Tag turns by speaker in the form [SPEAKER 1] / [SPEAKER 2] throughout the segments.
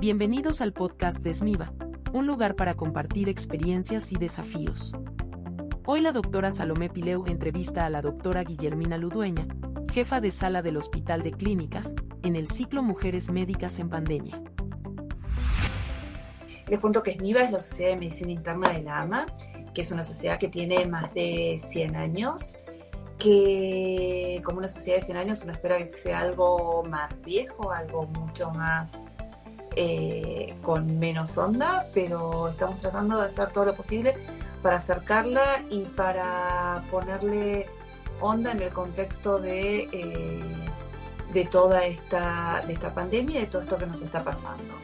[SPEAKER 1] Bienvenidos al podcast de SMIVA, un lugar para compartir experiencias y desafíos. Hoy la doctora Salomé Pileu entrevista a la doctora Guillermina Ludueña, jefa de sala del Hospital de Clínicas, en el ciclo Mujeres Médicas en Pandemia.
[SPEAKER 2] Les cuento que SMIVA es la Sociedad de Medicina Interna de la AMA, que es una sociedad que tiene más de 100 años, que como una sociedad de 100 años uno espera que sea algo más viejo, algo mucho más eh, con menos onda, pero estamos tratando de hacer todo lo posible para acercarla y para ponerle onda en el contexto de, eh, de toda esta, de esta pandemia y de todo esto que nos está pasando.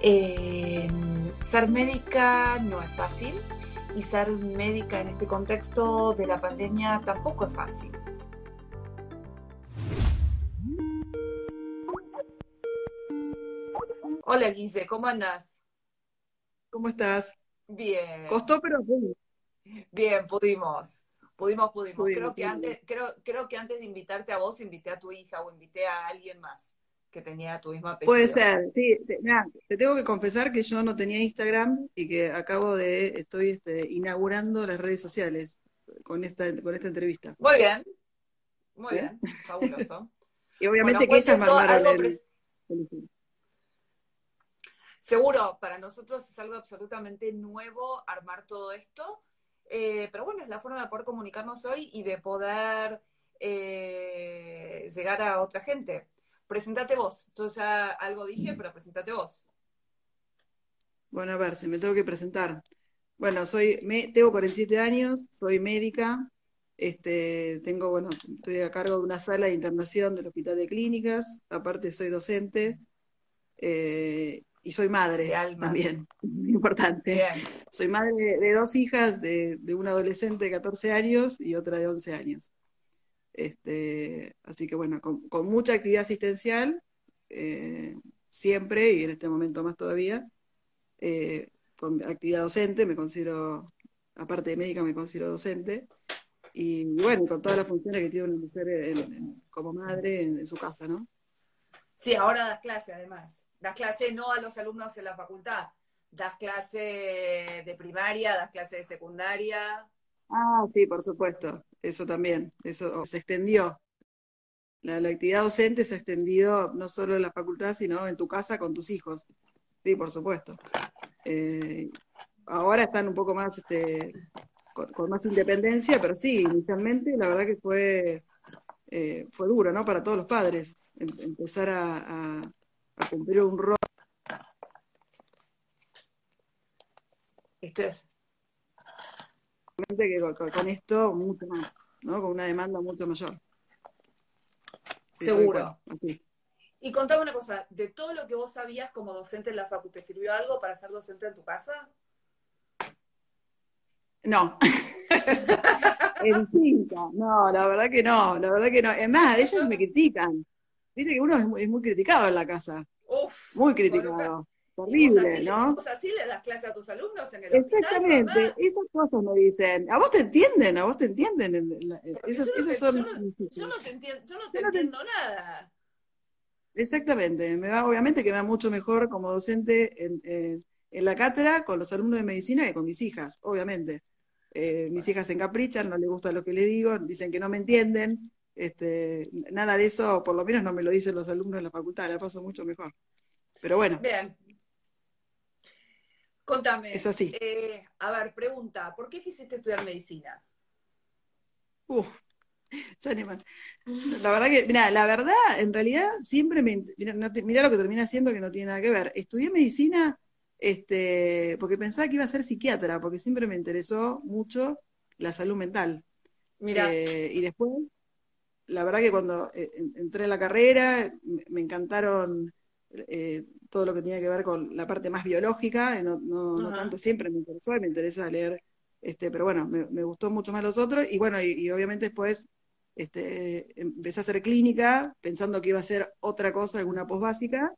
[SPEAKER 2] Eh, ser médica no es fácil y ser médica en este contexto de la pandemia tampoco es fácil. Hola Guise, ¿cómo andas?
[SPEAKER 3] ¿Cómo estás?
[SPEAKER 2] Bien.
[SPEAKER 3] Costó, pero
[SPEAKER 2] Bien, pudimos. Pudimos, pudimos. creo, que antes, creo, creo que antes de invitarte a vos, invité a tu hija o invité a alguien más que tenía tu misma apellido.
[SPEAKER 3] Puede ser, sí. Te, te tengo que confesar que yo no tenía Instagram y que acabo de, estoy este, inaugurando las redes sociales con esta, con esta entrevista.
[SPEAKER 2] Muy bien, muy bien, fabuloso.
[SPEAKER 3] y obviamente que ellas me armaron el,
[SPEAKER 2] Seguro, para nosotros es algo absolutamente nuevo armar todo esto, eh, pero bueno, es la forma de poder comunicarnos hoy y de poder eh, llegar a otra gente. Presentate vos. Yo ya algo dije, pero presentate vos.
[SPEAKER 3] Bueno, a ver, si me tengo que presentar. Bueno, soy, me, tengo 47 años, soy médica, este, tengo, bueno, estoy a cargo de una sala de internación del Hospital de Clínicas, aparte soy docente, eh, y soy madre también, muy importante. Soy madre de, dos hijas, de, de, una adolescente de 14 años y otra de 11 años. Este, así que bueno, con, mucha actividad asistencial, eh, siempre y en este momento más todavía, eh, con actividad docente, me considero, aparte de médica, me considero docente. Y bueno, con todas las funciones que tiene una mujer como madre en, en su casa, ¿no?
[SPEAKER 2] Sí, ahora das clase además. Das clase no a los alumnos en la facultad, das clase de primaria, das clase de secundaria.
[SPEAKER 3] Ah, sí, por supuesto, eso también, eso se extendió. La, actividad docente se ha extendido no solo en la facultad, sino en tu casa con tus hijos. Sí, por supuesto. Eh, ahora están un poco más, este, con, más independencia, pero sí, inicialmente la verdad que fue, eh, fue duro, ¿no? Para todos los padres em, empezar a, a cumplir un rol.
[SPEAKER 2] Esto es.
[SPEAKER 3] Que con, esto, mucho más, ¿no? Con una demanda mucho mayor.
[SPEAKER 2] Seguro. Y contame una cosa, de todo lo que vos sabías como docente en la facultad, ¿te sirvió algo para ser docente en tu casa?
[SPEAKER 3] No. en distinta. No, la verdad que no, la verdad que no. Es más, ellos me critican. Viste que uno es muy, criticado en la casa.
[SPEAKER 2] Uf,
[SPEAKER 3] muy criticado. Horrible, ¿no?
[SPEAKER 2] ¿Vos así le das clase a tus alumnos en el
[SPEAKER 3] Exactamente, esas cosas me dicen. ¿A vos te entienden? ¿A vos te entienden?
[SPEAKER 2] Esos, yo, no son... yo, no, te entiendo, yo no te entiendo nada.
[SPEAKER 3] Exactamente, me va, obviamente que me va mucho mejor como docente en, en, la cátedra con los alumnos de medicina que con mis hijas, obviamente. Eh, mis hijas se encaprichan, no les gusta lo que les digo, dicen que no me entienden, este, nada de eso, por lo menos no me lo dicen los alumnos de la facultad, la paso mucho mejor. Pero bueno.
[SPEAKER 2] Bien. Contame.
[SPEAKER 3] Es así.
[SPEAKER 2] Eh, a ver, pregunta, ¿por qué quisiste estudiar medicina?
[SPEAKER 3] Uf, la verdad que, mira, la verdad, en realidad siempre me, mira, lo que termina haciendo que no tiene nada que ver. Estudié medicina este, porque pensaba que iba a ser psiquiatra, porque siempre me interesó mucho la salud mental.
[SPEAKER 2] Mira.
[SPEAKER 3] Eh, y después la verdad que cuando eh, entré en la carrera me encantaron eh, todo lo que tenía que ver con la parte más biológica, no, no, tanto siempre me interesó y me interesa leer, este, pero bueno, me, gustó mucho más los otros y bueno, y, obviamente después este, empecé a hacer clínica pensando que iba a ser otra cosa, alguna post básica.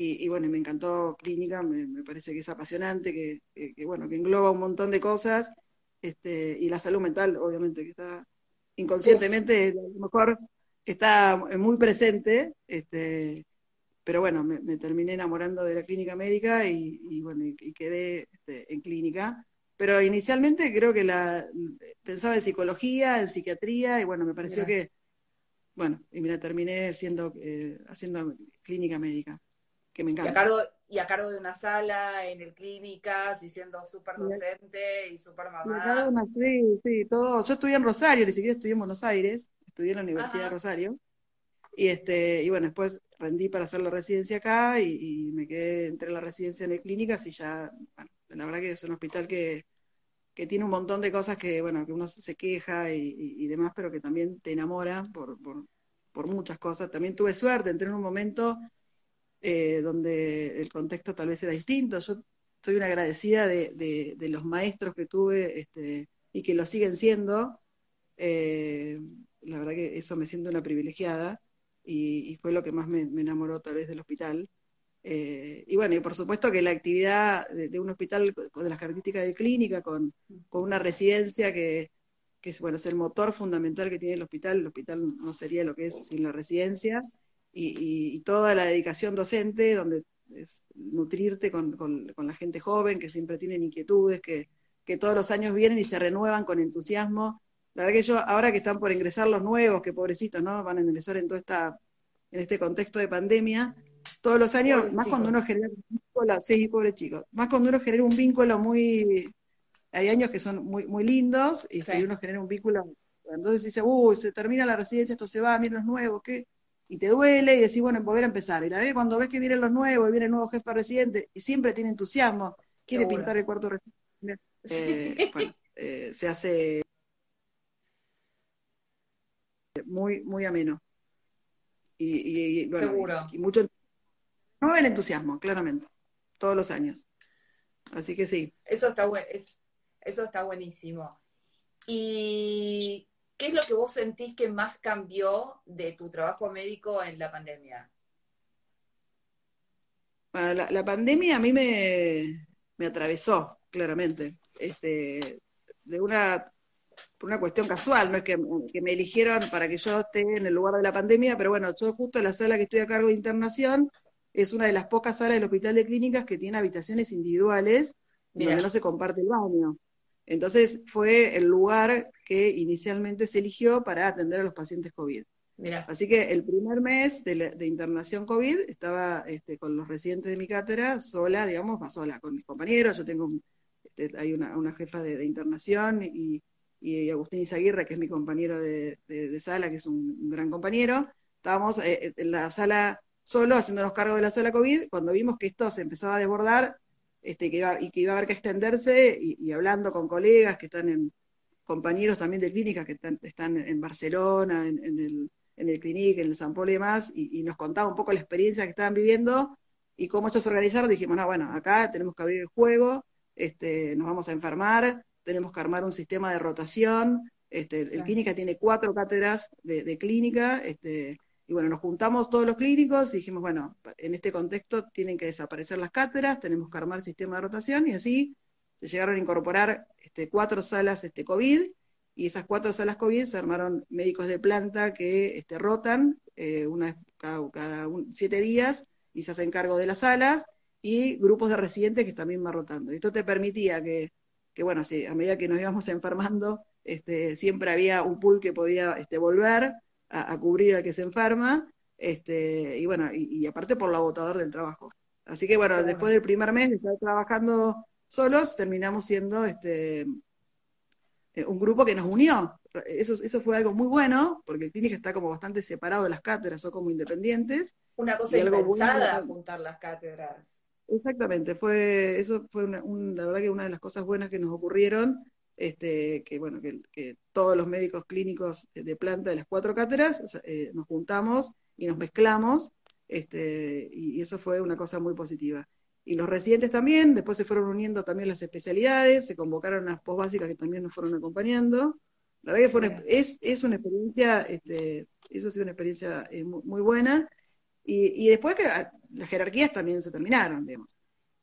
[SPEAKER 3] Y, bueno, me encantó clínica, me, parece que es apasionante, que, que, bueno, que engloba un montón de cosas, este, y la salud mental, obviamente, que está inconscientemente a lo mejor está muy presente, este, pero bueno, me, terminé enamorando de la clínica médica y, bueno, y, quedé este, en clínica. Pero inicialmente creo que la pensaba en psicología, en psiquiatría, y bueno, me pareció que, bueno, y mira, terminé siendo, eh, haciendo clínica médica, que me encanta.
[SPEAKER 2] Y a, cargo, de una sala, en el clínicas, y siendo súper docente y súper mamá.
[SPEAKER 3] sí, sí, todo. Yo estudié en Rosario, ni siquiera estudié en Buenos Aires, estudié en la Universidad de Rosario. Y, este, y bueno, después rendí para hacer la residencia acá y, me quedé entre la residencia en el clínicas y ya, bueno, la verdad que es un hospital que, tiene un montón de cosas que, bueno, que uno se queja y, demás, pero que también te enamora por, por, muchas cosas. También tuve suerte, entré en un momento eh, donde el contexto tal vez era distinto. Yo estoy una agradecida de, de, los maestros que tuve este, y que lo siguen siendo. Eh, la verdad que eso me siento una privilegiada y, fue lo que más me, enamoró tal vez del hospital. Eh, y bueno, y por supuesto que la actividad de, un hospital con, de las características de clínica, con, una residencia que, es, bueno, es el motor fundamental que tiene el hospital, el hospital no sería lo que es sin la residencia, y, toda la dedicación docente, donde es nutrirte con, la gente joven, que siempre tienen inquietudes, que, que todos los años vienen y se renuevan con entusiasmo la verdad que yo, ahora que están por ingresar los nuevos, que pobrecitos, ¿no? Van a ingresar en todo esta, en este contexto de pandemia, todos los años, más cuando uno genera un vínculo, sí, pobre chicos, más cuando uno genera un vínculo muy, hay años que son muy, muy lindos, y si uno genera un vínculo, entonces dice, uy, se termina la residencia, esto se va, miren los nuevos, ¿qué? Y te duele y decís, bueno, volver a empezar. Y la que cuando ves que vienen los nuevos, y viene el nuevo jefe residente, y siempre tiene entusiasmo, quiere pintar el cuarto residente, eh, bueno, eh, se hace muy, muy ameno. Y, y,
[SPEAKER 2] Seguro.
[SPEAKER 3] Y, mucho. No el entusiasmo, claramente, todos los años. Así que sí.
[SPEAKER 2] Eso está, eso está buenísimo. ¿Y qué es lo que vos sentís que más cambió de tu trabajo médico en la pandemia?
[SPEAKER 3] Bueno, la, pandemia a mí me, me atravesó, claramente. Este, de una por una cuestión casual, no es que, me eligieron para que yo esté en el lugar de la pandemia, pero bueno, yo justo en la sala que estoy a cargo de internación es una de las pocas salas del Hospital de Clínicas que tiene habitaciones individuales donde no se comparte el baño. Entonces fue el lugar que inicialmente se eligió para atender a los pacientes COVID. Así que el primer mes de, internación COVID estaba este, con los residentes de mi cátedra, sola, digamos, más sola, con mis compañeros. Yo tengo, este, hay una, jefa de internación y, y Agustín Izaguirre, que es mi compañero de, sala, que es un, gran compañero. Estábamos eh, eh, en la sala solo haciéndonos cargo de la sala COVID, cuando vimos que esto se empezaba a desbordar este, que iba, y que iba a haber que extenderse, y, hablando con colegas que están en, compañeros también de clínica que están, están en Barcelona, en, el, en el Clinic, en el San Polo y demás, y, nos contaba un poco la experiencia que estaban viviendo y cómo esto se organizaron, dijimos, no, bueno, acá tenemos que abrir el juego, este, nos vamos a enfermar, tenemos que armar un sistema de rotación. Este, El clínica tiene cuatro cátedras de, clínica, este, y bueno, nos juntamos todos los clínicos y dijimos, bueno, en este contexto tienen que desaparecer las cátedras, tenemos que armar sistema de rotación, y así se llegaron a incorporar este, cuatro salas este, COVID, y esas cuatro salas COVID se armaron médicos de planta que este, rotan eh, una, cada, cada siete días y se hacen cargo de las salas, y grupos de residentes que también van rotando. Esto te permitía que que bueno, sí, a medida que nos íbamos enfermando, este, siempre había un pool que podía este, volver a, cubrir al que se enferma, este, y bueno, y, aparte por lo agotador del trabajo. Así que bueno, después del primer mes de estar trabajando solos, terminamos siendo este, eh, un grupo que nos unió. Eso, eso fue algo muy bueno, porque el clínica está como bastante separado de las cátedras, son como independientes.
[SPEAKER 2] Una cosa impensada juntar las cátedras.
[SPEAKER 3] Exactamente, fue, eso fue una, la verdad que una de las cosas buenas que nos ocurrieron, este, que bueno, que, todos los médicos clínicos de planta de las cuatro cátedras eh, nos juntamos y nos mezclamos, este, y, eso fue una cosa muy positiva. Y los residentes también, después se fueron uniendo también las especialidades, se convocaron las básicas que también nos fueron acompañando. La verdad que fue es, es una experiencia, este, eso ha sido una experiencia eh, muy buena. Y, después que ah, las jerarquías también se terminaron, digamos.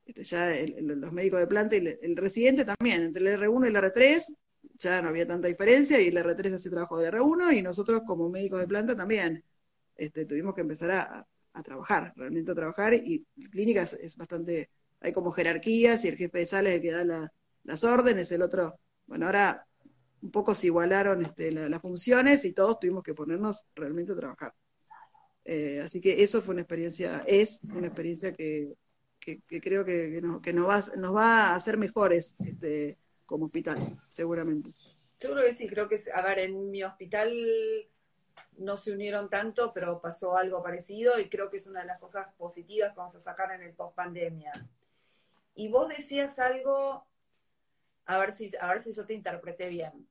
[SPEAKER 3] Este, ya los médicos de planta y el, residente también, entre el R1 y el R3 ya no había tanta diferencia y el R3 hace trabajo del R1 y nosotros como médicos de planta también. Este, tuvimos que empezar a, trabajar, realmente a trabajar, y clínicas es, bastante, hay como jerarquías, y el jefe de sala es el que da las órdenes, el otro, bueno, ahora un poco se igualaron este, las funciones y todos tuvimos que ponernos realmente a trabajar. Eh, así que eso fue una experiencia, es una experiencia que, creo que, nos, va, nos va a hacer mejores este, como hospital, seguramente.
[SPEAKER 2] Seguro que sí, creo que, a ver, en mi hospital no se unieron tanto, pero pasó algo parecido y creo que es una de las cosas positivas que vamos a sacar en el post pandemia. Y vos decías algo, a ver si, a ver si yo te interpreté bien.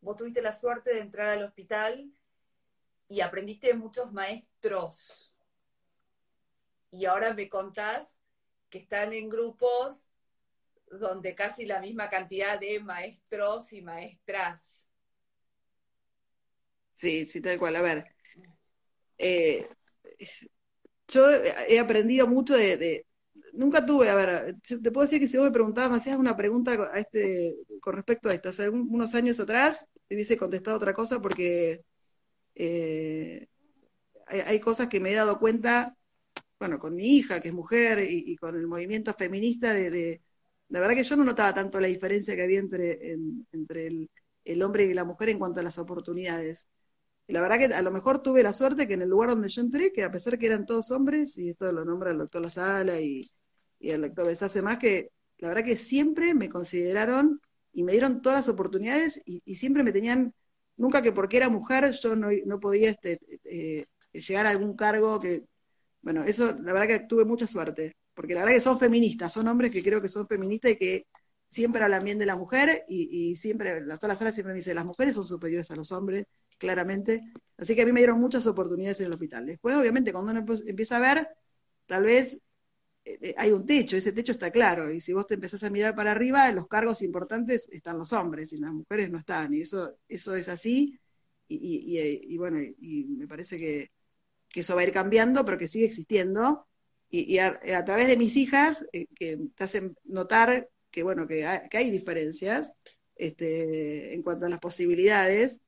[SPEAKER 2] Vos tuviste la suerte de entrar al hospital y aprendiste de muchos maestros. Y ahora me contás que están en grupos donde casi la misma cantidad de maestros y maestras.
[SPEAKER 3] Sí, sí, tal cual. A ver, eh, yo he aprendido mucho de, Nunca tuve, a ver, te puedo decir que si vos me preguntabas, me hacías una pregunta a este, con respecto a esto, hace unos años atrás te hubiese contestado otra cosa porque eh, hay, cosas que me he dado cuenta, bueno, con mi hija, que es mujer, y, con el movimiento feminista, de, la verdad que yo no notaba tanto la diferencia que había entre, entre el, hombre y la mujer en cuanto a las oportunidades. Y la verdad que a lo mejor tuve la suerte que en el lugar donde yo entré, que a pesar que eran todos hombres, y esto lo nombra el doctor La Sala y, y el doctor Besase más, que la verdad que siempre me consideraron y me dieron todas las oportunidades y siempre me tenían nunca que porque era mujer yo no, podía este, eh, llegar a algún cargo que, bueno, eso la verdad que tuve mucha suerte, porque la verdad que son feministas, son hombres que creo que son feministas y que siempre hablan bien de la mujer y, siempre, la, toda la sala siempre me dice, las mujeres son superiores a los hombres, claramente, así que a mí me dieron muchas oportunidades en el hospital. Después, obviamente, cuando uno empieza a ver, tal vez eh, eh, hay un techo, ese techo está claro, y si vos te empezás a mirar para arriba, los cargos importantes están los hombres y las mujeres no están, y eso, eso es así, y, bueno, y me parece que, eso va a ir cambiando, pero que sigue existiendo, y, a, través de mis hijas, eh, que te hacen notar que, bueno, que hay, diferencias este, en cuanto a las posibilidades,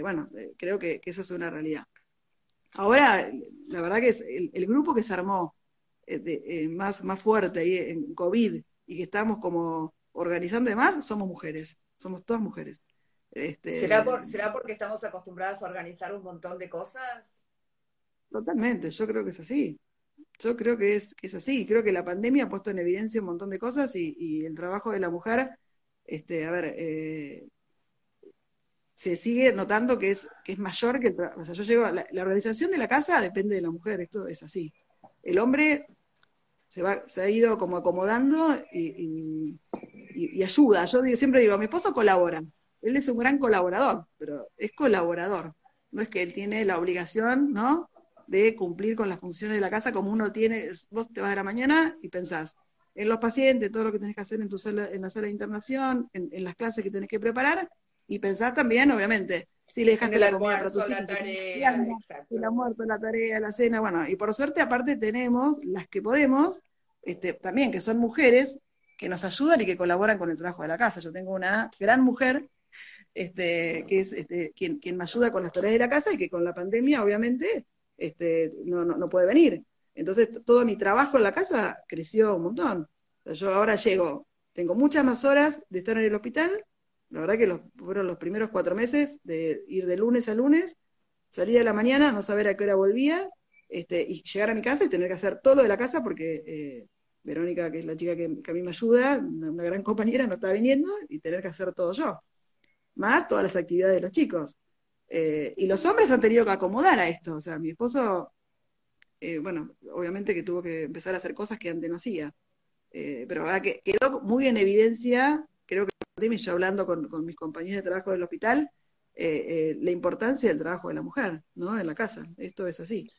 [SPEAKER 3] bueno, creo que, eso es una realidad. Ahora, la verdad que es el grupo que se armó eh, eh, más, más fuerte ahí en COVID y que estamos como organizando demás, somos mujeres, somos todas mujeres.
[SPEAKER 2] Este, ¿Será, ¿Será porque estamos acostumbradas a organizar un montón de cosas?
[SPEAKER 3] Totalmente, yo creo que es así. Yo creo que es, que es así. Creo que la pandemia ha puesto en evidencia un montón de cosas y, el trabajo de la mujer, este, a ver, eh, se sigue notando que es, que es mayor que el O sea, yo llego, la, la organización de la casa depende de la mujer, esto es así. El hombre se, va, se ha ido como acomodando y, ayuda. Yo siempre digo, mi esposo colabora. Él es un gran colaborador, pero es colaborador. No es que él tiene la obligación, ¿no? De cumplir con las funciones de la casa como uno tiene. Vos te vas a la mañana y pensás en los pacientes, todo lo que tenés que hacer en tu sala, en la sala de internación, en, las clases que tenés que preparar, y pensás también, obviamente, si le dejaste la comida para tus
[SPEAKER 2] la tarea,
[SPEAKER 3] el almuerzo, la tarea, la cena, bueno, y por suerte aparte tenemos las que podemos, este, también que son mujeres, que nos ayudan y que colaboran con el trabajo de la casa. Yo tengo una gran mujer este, que es este, quien, quien me ayuda con las tareas de la casa y que con la pandemia, obviamente, este, no, no, puede venir. Entonces, todo mi trabajo en la casa creció un montón. yo ahora llego, tengo muchas más horas de estar en el hospital la verdad que los, fueron los primeros cuatro meses de ir de lunes a lunes, salir a la mañana, no saber a qué hora volvía, este, y llegar a mi casa y tener que hacer todo lo de la casa porque eh, Verónica, que es la chica que, a mí me ayuda, una, gran compañera, no está viniendo y tener que hacer todo yo. Más todas las actividades de los chicos. Eh, y los hombres han tenido que acomodar a esto. O sea, mi esposo, eh, bueno, obviamente que tuvo que empezar a hacer cosas que antes no hacía. pero que quedó muy en evidencia yo hablando con, mis compañeros de trabajo del hospital, eh, eh, la importancia del trabajo de la mujer, ¿no? En la casa. Esto es así.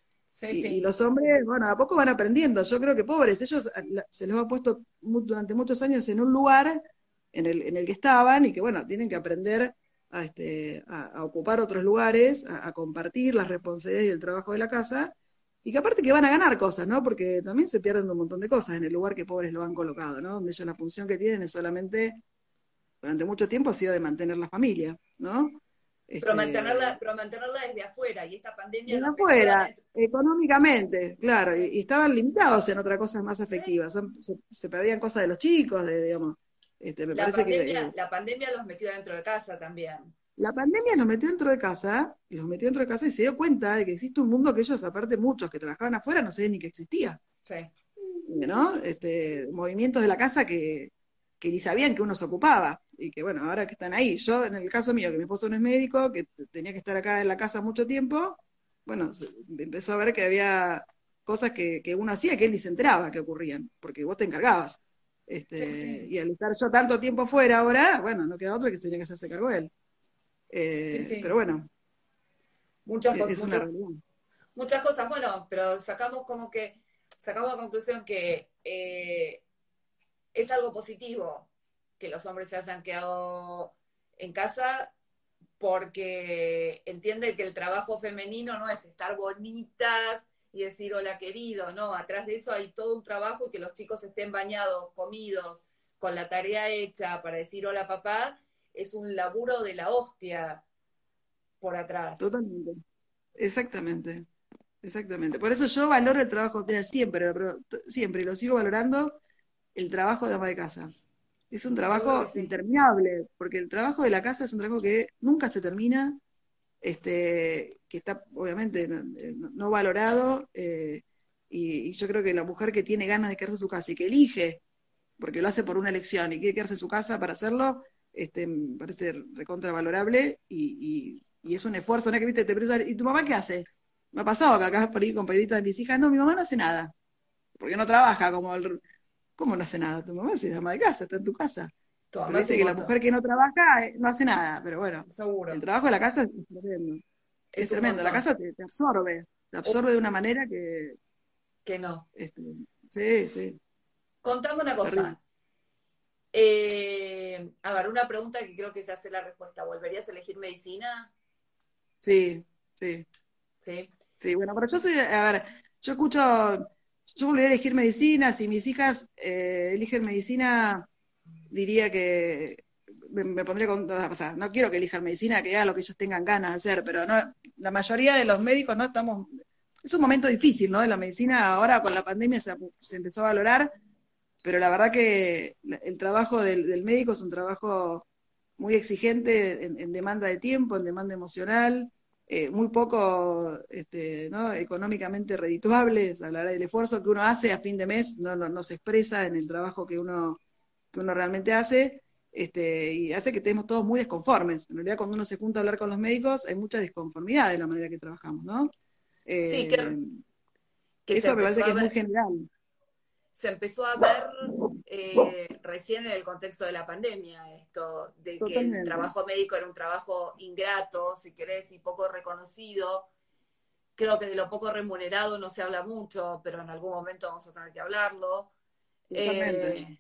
[SPEAKER 3] y, los hombres, bueno, a poco van aprendiendo. Yo creo que pobres, ellos se los ha puesto durante muchos años en un lugar en el, en el que estaban y que, bueno, tienen que aprender a, este, a, ocupar otros lugares, a, compartir las responsabilidades y el trabajo de la casa, y que aparte que van a ganar cosas, ¿no? Porque también se pierden un montón de cosas en el lugar que pobres lo han colocado, ¿no? Donde ellos la función que tienen es solamente durante mucho tiempo ha sido de mantener la familia, ¿no?
[SPEAKER 2] pero, este, mantenerla, pero mantenerla desde afuera, y esta pandemia...
[SPEAKER 3] Desde afuera, económicamente, claro, y, estaban limitados en otras cosas más efectivas, se, se, perdían cosas de los chicos, de, digamos... Este, me
[SPEAKER 2] la,
[SPEAKER 3] parece
[SPEAKER 2] pandemia,
[SPEAKER 3] que,
[SPEAKER 2] la pandemia los metió dentro de casa también.
[SPEAKER 3] La pandemia los metió dentro de casa, y los metió dentro de casa y se dio cuenta de que existe un mundo que ellos, aparte muchos que trabajaban afuera, no sabían ni que existía.
[SPEAKER 2] Sí.
[SPEAKER 3] ¿No? Este, movimientos de la casa que, que ni sabían que uno se ocupaba y que bueno, ahora que están ahí, yo en el caso mío, que mi esposo no es médico, que tenía que estar acá en la casa mucho tiempo, bueno, empezó a ver que había cosas que, que uno hacía que él ni se enteraba que ocurrían, porque vos te encargabas. Este, Y al estar yo tanto tiempo fuera ahora, bueno, no queda otro que tenía que hacerse cargo él. Eh, pero bueno,
[SPEAKER 2] muchas cosas. muchas, cosas, bueno, pero sacamos como que, sacamos la conclusión que eh, es algo positivo que los hombres se hayan quedado en casa porque entienden que el trabajo femenino no es estar bonitas y decir hola querido, no, atrás de eso hay todo un trabajo y que los chicos estén bañados, comidos, con la tarea hecha para decir hola papá, es un laburo de la hostia por atrás.
[SPEAKER 3] Totalmente, exactamente, exactamente. Por eso yo valoro el trabajo, siempre, siempre, y lo sigo valorando, el trabajo de ama de casa. Es un trabajo interminable, porque el trabajo de la casa es un trabajo que nunca se termina, este, que está obviamente no, valorado, eh, y, yo creo que la mujer que tiene ganas de quedarse en su casa y que elige, porque lo hace por una elección y quiere quedarse en su casa para hacerlo, este, me parece recontravalorable y, y, y es un esfuerzo, ¿no? Que viste, te ¿y tu mamá qué hace? Me ha pasado que acá por ir con peditas de mis hijas, no, mi mamá no hace nada, porque no trabaja como el, ¿Cómo no hace nada? Tu mamá se llama de casa, está en tu casa. Parece que la mujer que no trabaja eh, no hace nada, pero bueno.
[SPEAKER 2] Seguro.
[SPEAKER 3] El trabajo de la casa es tremendo. Es, tremendo. La casa te, absorbe. Te absorbe de una manera que.
[SPEAKER 2] Que no.
[SPEAKER 3] Este, sí, sí.
[SPEAKER 2] Contame una cosa. Eh, a ver, una pregunta que creo que se hace la respuesta. ¿Volverías a elegir medicina?
[SPEAKER 3] Sí, sí.
[SPEAKER 2] Sí.
[SPEAKER 3] Sí, bueno, pero yo soy, a ver, yo escucho yo volvería a elegir medicina, si mis hijas eh, eligen medicina, diría que me, pondría con, o sea, no quiero que elijan medicina, que hagan lo que ellos tengan ganas de hacer, pero no, la mayoría de los médicos no estamos, es un momento difícil, ¿no? La medicina ahora con la pandemia se, empezó a valorar, pero la verdad que el trabajo del, médico es un trabajo muy exigente en, demanda de tiempo, en demanda emocional, eh, muy poco este, ¿no? económicamente redituables, hablar del esfuerzo que uno hace a fin de mes no, no, se expresa en el trabajo que uno, que uno realmente hace, este, y hace que estemos todos muy desconformes. En realidad, cuando uno se junta a hablar con los médicos, hay mucha desconformidad de la manera que trabajamos, ¿no?
[SPEAKER 2] sí, que,
[SPEAKER 3] eh, eso me parece que es muy general.
[SPEAKER 2] Se empezó a ver eh, recién en el contexto de la pandemia, esto de que el trabajo médico era un trabajo ingrato, si querés, y poco reconocido. Creo que de lo poco remunerado no se habla mucho, pero en algún momento vamos a tener que hablarlo.
[SPEAKER 3] Eh,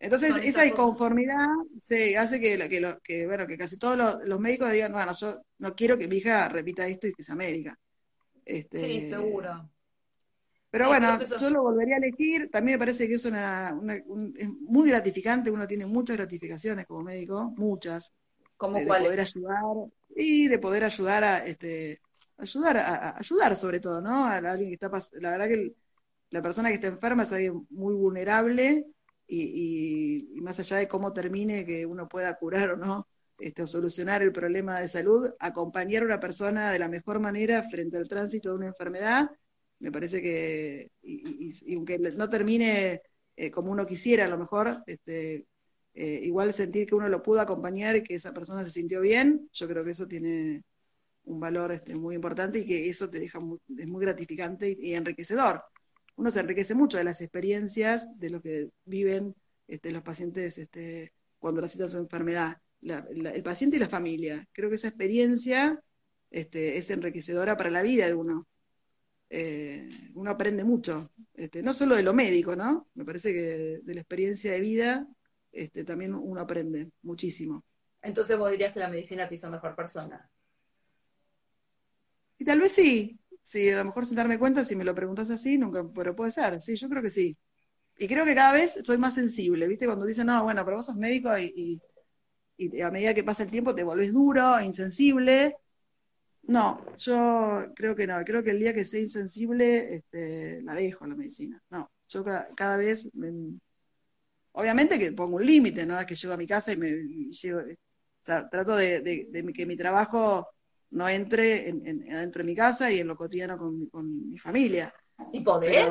[SPEAKER 3] Entonces, esa disconformidad se hace que, que, que, bueno, que casi todos los, médicos digan, bueno, yo no quiero que mi hija repita esto y que sea médica. Este,
[SPEAKER 2] sí, seguro.
[SPEAKER 3] Pero bueno, yo lo volvería a elegir. También me parece que es una, es muy gratificante. Uno tiene muchas gratificaciones como médico, muchas.
[SPEAKER 2] ¿Cómo
[SPEAKER 3] de, poder ayudar y de poder ayudar a este ayudar a, ayudar sobre todo, ¿no? A alguien que está la verdad que la persona que está enferma es alguien muy vulnerable y, y, más allá de cómo termine que uno pueda curar o no este, o solucionar el problema de salud, acompañar a una persona de la mejor manera frente al tránsito de una enfermedad me parece que, y, aunque no termine eh, como uno quisiera, a lo mejor, este, eh, igual sentir que uno lo pudo acompañar y que esa persona se sintió bien, yo creo que eso tiene un valor este, muy importante y que eso te deja muy, es muy gratificante y, enriquecedor. Uno se enriquece mucho de las experiencias de lo que viven este, los pacientes este, cuando necesitan su enfermedad. el paciente y la familia. Creo que esa experiencia este, es enriquecedora para la vida de uno eh, uno aprende mucho, este, no solo de lo médico, ¿no? Me parece que de, la experiencia de vida este, también uno aprende muchísimo.
[SPEAKER 2] Entonces vos dirías que la medicina te hizo mejor persona.
[SPEAKER 3] Y tal vez sí, sí, a lo mejor sin darme cuenta, si me lo preguntas así, nunca, pero puede ser, sí, yo creo que sí. Y creo que cada vez soy más sensible, ¿viste? Cuando dicen, no, bueno, pero vos sos médico y, y a medida que pasa el tiempo te volvés duro, insensible. No, yo creo que no, creo que el día que sea insensible, este, la dejo la medicina. No, yo cada, vez, obviamente que pongo un límite, ¿no? Es que llego a mi casa y me llevo, o sea, trato de, que mi trabajo no entre en, dentro de mi casa y en lo cotidiano con, mi familia.
[SPEAKER 2] ¿Y podés?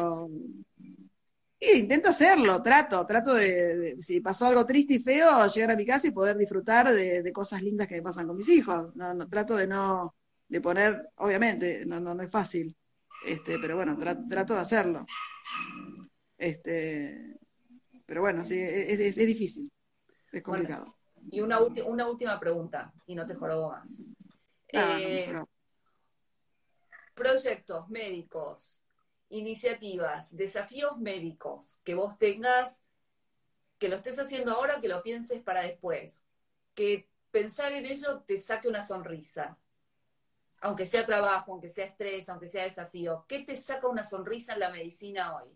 [SPEAKER 3] intento hacerlo, trato, trato de, si pasó algo triste y feo, llegar a mi casa y poder disfrutar de, cosas lindas que me pasan con mis hijos. No, trato de no, de poner, obviamente, no, no, no es fácil, este, pero bueno, trato de hacerlo. Este, pero bueno, sí, es, es, difícil, es complicado.
[SPEAKER 2] y una, una última pregunta, y no te jorobo más. Eh, proyectos médicos iniciativas, desafíos médicos que vos tengas, que lo estés haciendo ahora, que lo pienses para después, que pensar en ello te saque una sonrisa, aunque sea trabajo, aunque sea estrés, aunque sea desafío, ¿qué te saca una sonrisa en la medicina hoy?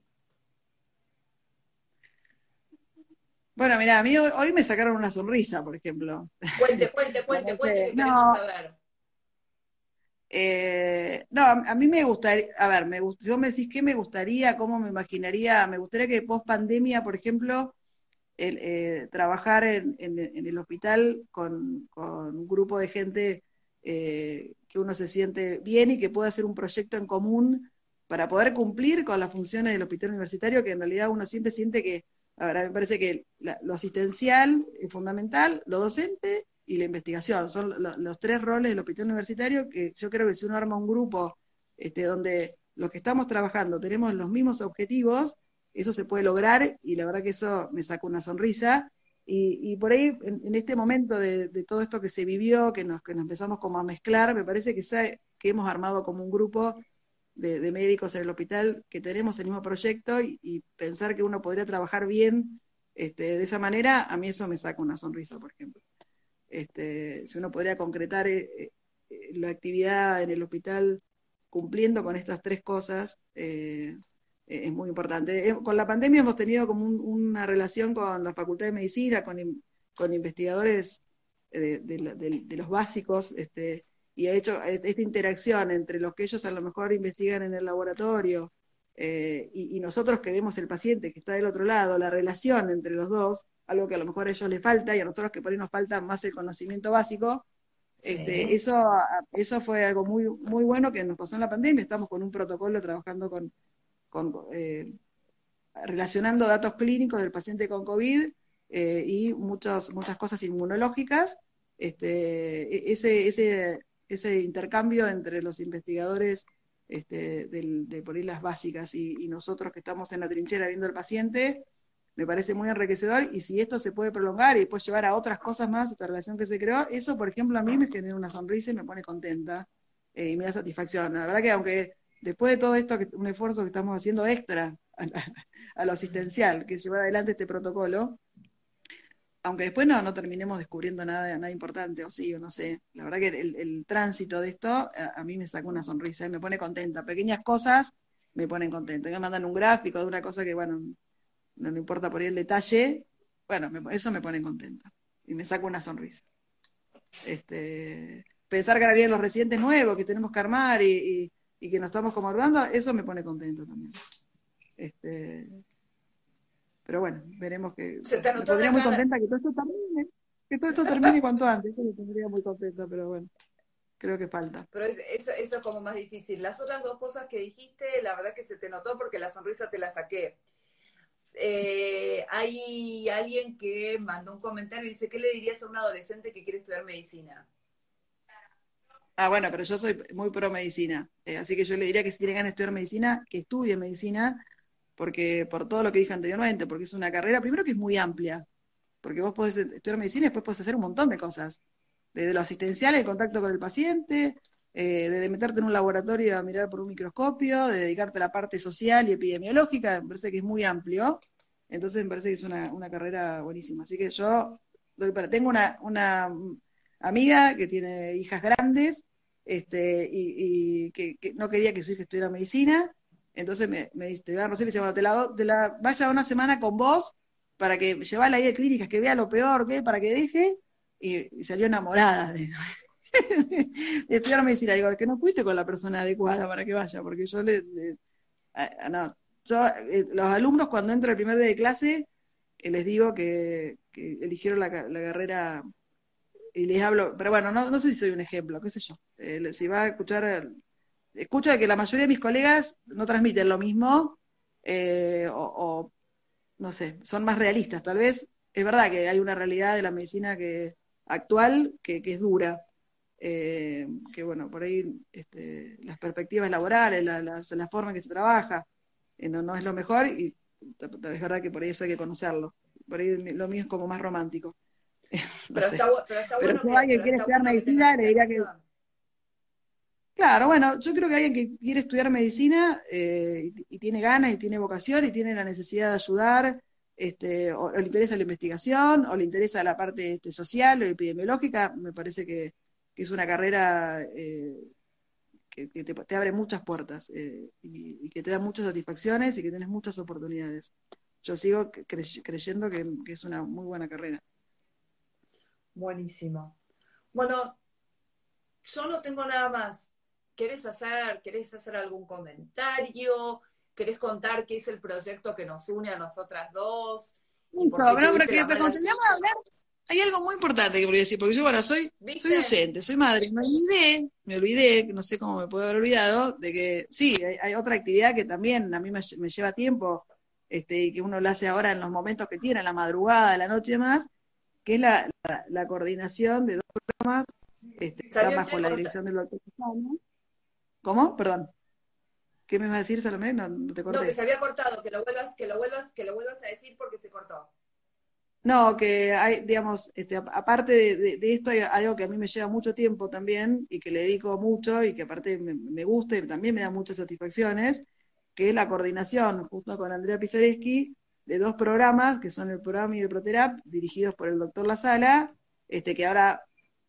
[SPEAKER 3] Bueno, mira, a mí hoy me sacaron una sonrisa, por ejemplo.
[SPEAKER 2] Cuente, cuente, cuente, cuente, que queremos saber.
[SPEAKER 3] Eh, no, a, mí me gustaría, a ver, me si vos me decís qué me gustaría, cómo me imaginaría, me gustaría que post pandemia, por ejemplo, eh, trabajar en, el hospital con, un grupo de gente eh, que uno se siente bien y que pueda hacer un proyecto en común para poder cumplir con las funciones del hospital universitario, que en realidad uno siempre siente que, a ver, me parece que lo asistencial es fundamental, lo docente y la investigación. Son los tres roles del hospital universitario que yo creo que si uno arma un grupo este, donde los que estamos trabajando tenemos los mismos objetivos, eso se puede lograr y la verdad que eso me saca una sonrisa. Y, por ahí, en, este momento de, todo esto que se vivió, que nos, que nos empezamos como a mezclar, me parece que, que hemos armado como un grupo de, médicos en el hospital que tenemos el mismo proyecto y, pensar que uno podría trabajar bien este, de esa manera, a mí eso me saca una sonrisa, por ejemplo. Este, si uno podría concretar eh, eh, la actividad en el hospital cumpliendo con estas tres cosas, eh, es muy importante. Con la pandemia hemos tenido como una relación con la Facultad de Medicina, con, investigadores de, los básicos, este, y ha hecho esta interacción entre los que ellos a lo mejor investigan en el laboratorio y, y, nosotros que vemos el paciente que está del otro lado, la relación entre los dos, algo que a lo mejor a ellos les falta y a nosotros que por ahí nos falta más el conocimiento básico. Este, eso, eso fue algo muy, muy bueno que nos pasó en la pandemia. Estamos con un protocolo trabajando con, eh, relacionando datos clínicos del paciente con COVID eh, y muchas, muchas cosas inmunológicas. Este, e, ese, ese, ese intercambio entre los investigadores este, de por las básicas y, y, nosotros que estamos en la trinchera viendo al paciente, me parece muy enriquecedor y si esto se puede prolongar y después llevar a otras cosas más, esta relación que se creó, eso, por ejemplo, a mí me genera una sonrisa y me pone contenta eh, y me da satisfacción. La verdad que aunque después de todo esto, un esfuerzo que estamos haciendo extra a, lo asistencial, que es llevar adelante este protocolo, aunque después no, no terminemos descubriendo nada, nada importante, o sí, o no sé, la verdad que el, tránsito de esto a, mí me saca una sonrisa y me pone contenta. Pequeñas cosas me ponen contenta. Me mandan un gráfico de una cosa que, bueno, no me importa por ahí el detalle, bueno, eso me pone contenta y me saca una sonrisa. Este, pensar que ahora vienen los residentes nuevos que tenemos que armar y, que nos estamos como eso me pone contento también. Este, pero bueno, veremos que
[SPEAKER 2] Se te
[SPEAKER 3] me muy contenta que todo esto termine, que todo esto termine cuanto antes, eso me tendría muy contenta, pero bueno, creo que falta.
[SPEAKER 2] Pero eso, eso es como más difícil. Las otras dos cosas que dijiste, la verdad que se te notó porque la sonrisa te la saqué. Eh, hay alguien que mandó un comentario y dice, ¿qué le dirías a un adolescente que quiere estudiar medicina?
[SPEAKER 3] Ah, bueno, pero yo soy muy pro medicina, eh, así que yo le diría que si tiene ganas de estudiar medicina, que estudie medicina, porque por todo lo que dije anteriormente, porque es una carrera, primero que es muy amplia, porque vos podés estudiar medicina y después podés hacer un montón de cosas, desde lo asistencial, el contacto con el paciente, eh, de meterte en un laboratorio a mirar por un microscopio, de dedicarte a la parte social y epidemiológica, me parece que es muy amplio. Entonces me parece que es una, carrera buenísima. Así que yo doy para, tengo una, una amiga que tiene hijas grandes este, y, que, no quería que su hija estudiara medicina. Entonces me, me dice, sé, me dice, bueno, te la, te la vaya una semana con vos para que llevarla ahí a clínicas, que vea lo peor, que para que deje y, salió enamorada de, estudiar medicina. Digo, que no fuiste con la persona adecuada para que vaya, porque yo le... no, yo, eh, los alumnos cuando entra el primer día de clase, eh, les digo que, eligieron la, carrera y les hablo, pero bueno, no, no sé si soy un ejemplo, qué sé yo. Eh, si va a escuchar, escucha que la mayoría de mis colegas no transmiten lo mismo, o, no sé, son más realistas. Tal vez es verdad que hay una realidad de la medicina que actual que, es dura. que bueno, por ahí este, las perspectivas laborales, la, la forma en que se trabaja, eh, no, es lo mejor y es verdad que por eso hay que conocerlo. Por ahí lo mío es como más romántico.
[SPEAKER 2] pero, está, pero,
[SPEAKER 3] si alguien quiere estudiar medicina, le diría que... Claro, bueno, yo creo que alguien que quiere estudiar medicina eh, y, tiene ganas y tiene vocación y tiene la necesidad de ayudar, este, o, le interesa la investigación, o le interesa la parte este, social o epidemiológica, me parece que, es una carrera eh, que, te, abre muchas puertas eh, y, que te da muchas satisfacciones y que tienes muchas oportunidades. Yo sigo creyendo que, es una muy buena carrera.
[SPEAKER 2] Buenísimo. Bueno, yo no tengo nada más. ¿Querés hacer, querés hacer algún comentario? ¿Querés contar qué es el proyecto que nos une a nosotras dos?
[SPEAKER 3] Eso, pero, que, a hablar, hay algo muy importante que voy a decir, porque yo, bueno, soy, soy docente, soy madre, me olvidé, me olvidé, no sé cómo me puedo haber olvidado, de que sí, hay, otra actividad que también a mí me, lleva tiempo, este, y que uno la hace ahora en los momentos que tiene, la madrugada, la noche y demás, que es la, la, coordinación de dos programas, este, está bajo la dirección del doctor ¿Cómo? Perdón. ¿Qué me vas a decir, Salomé? No, te corté.
[SPEAKER 2] No, que se había cortado, que lo vuelvas, que lo vuelvas, que lo vuelvas a decir porque se cortó.
[SPEAKER 3] No, que hay, digamos, este, aparte de, esto hay algo que a mí me lleva mucho tiempo también y que le dedico mucho y que aparte me, gusta y también me da muchas satisfacciones, que es la coordinación, justo con Andrea Pizareski, de dos programas, que son el programa y el Proterap, dirigidos por el doctor La Sala, este, que ahora,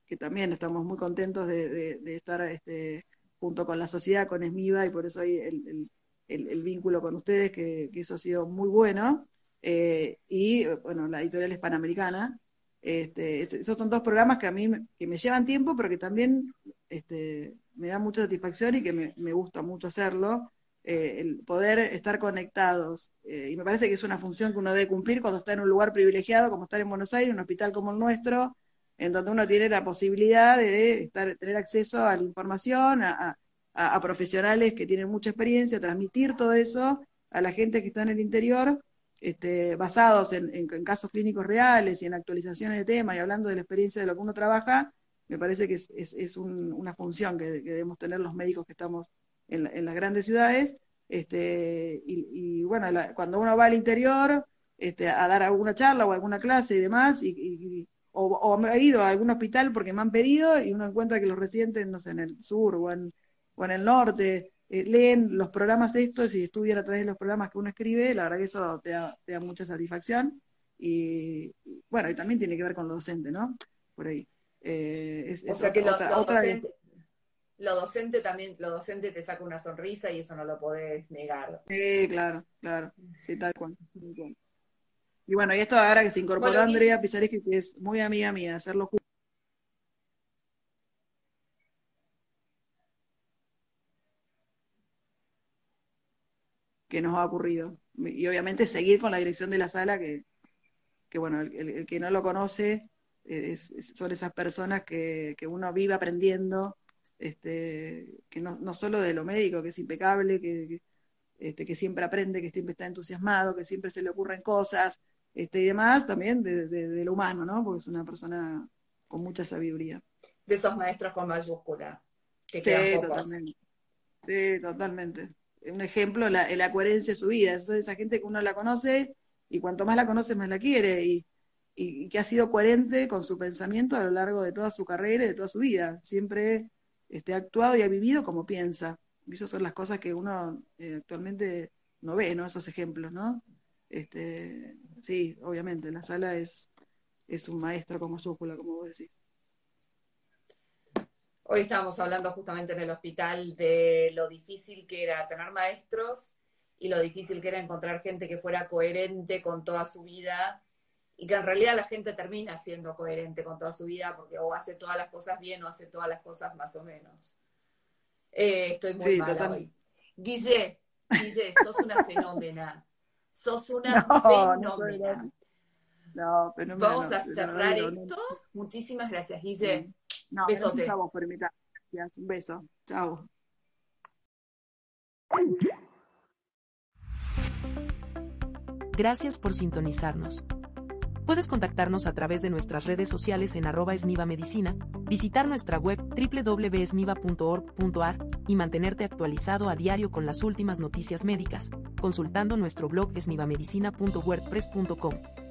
[SPEAKER 3] que también estamos muy contentos de, estar este, junto con la sociedad, con ESMIVA, y por eso hay el, el, vínculo con ustedes, que, eso ha sido muy bueno. Eh, y bueno, la editorial es Panamericana. Este, este, esos son dos programas que a mí que me llevan tiempo, pero que también este, me da mucha satisfacción y que me, gusta mucho hacerlo. Eh, el poder estar conectados. Eh, y me parece que es una función que uno debe cumplir cuando está en un lugar privilegiado, como estar en Buenos Aires, un hospital como el nuestro, en donde uno tiene la posibilidad de estar, tener acceso a la información, a, a profesionales que tienen mucha experiencia, transmitir todo eso a la gente que está en el interior este, basados en, casos clínicos reales y en actualizaciones de temas y hablando de la experiencia de lo que uno trabaja, me parece que es, una función que, debemos tener los médicos que estamos en, las grandes ciudades. Este, y, bueno, cuando uno va al interior este, a dar alguna charla o alguna clase y demás, y, o, o, he ido a algún hospital porque me han pedido y uno encuentra que los residentes, no sé, en el sur o en, o en el norte, eh, leen los programas estos y estudian a través de los programas que uno escribe, la verdad que eso te da, mucha satisfacción. Y bueno, y también tiene que ver con lo docente, ¿no? Por ahí.
[SPEAKER 2] Eh, o sea que lo, docente, lo, docente, también, lo docente te saca una sonrisa y eso no lo podés negar.
[SPEAKER 3] Sí, claro, claro. Sí, tal cual. Y bueno, y esto ahora que se incorporó Andrea Pizareschi, que es muy amiga mía, hacerlo juntos que nos ha ocurrido. Y obviamente seguir con la dirección de la sala, que, bueno, el, que no lo conoce son esas personas que, uno vive aprendiendo, este, que no, no, solo de lo médico, que es impecable, que, este, que siempre aprende, que siempre está entusiasmado, que siempre se le ocurren cosas, este, y demás, también de, lo humano, ¿no? Porque es una persona con mucha sabiduría.
[SPEAKER 2] De esos maestros con mayúscula,
[SPEAKER 3] que sí, totalmente. Sí, totalmente un ejemplo, la, la coherencia de su vida. Es esa gente que uno la conoce y cuanto más la conoce, más la quiere. Y, que ha sido coherente con su pensamiento a lo largo de toda su carrera y de toda su vida. Siempre este, ha actuado y ha vivido como piensa. Y esas son las cosas que uno eh, actualmente no ve, ¿no? Esos ejemplos, ¿no? Este, sí, obviamente, la sala es, es un maestro con mayúscula, como vos decís.
[SPEAKER 2] Hoy estábamos hablando justamente en el hospital de lo difícil que era tener maestros y lo difícil que era encontrar gente que fuera coherente con toda su vida y que en realidad la gente termina siendo coherente con toda su vida porque o hace todas las cosas bien o hace todas las cosas más o menos. Eh, estoy muy mala hoy. Guille, Guille, sos una fenómena. Sos una fenómena.
[SPEAKER 3] No,
[SPEAKER 2] Vamos a cerrar esto. Muchísimas gracias, Guille.
[SPEAKER 3] No, Besote. Gracias por invitar. Un beso. Chao.
[SPEAKER 1] Gracias por sintonizarnos. Puedes contactarnos a través de nuestras redes sociales en arroba esmivamedicina, visitar nuestra web www.esmiva.org.ar y mantenerte actualizado a diario con las últimas noticias médicas, consultando nuestro blog esmivamedicina.wordpress.com.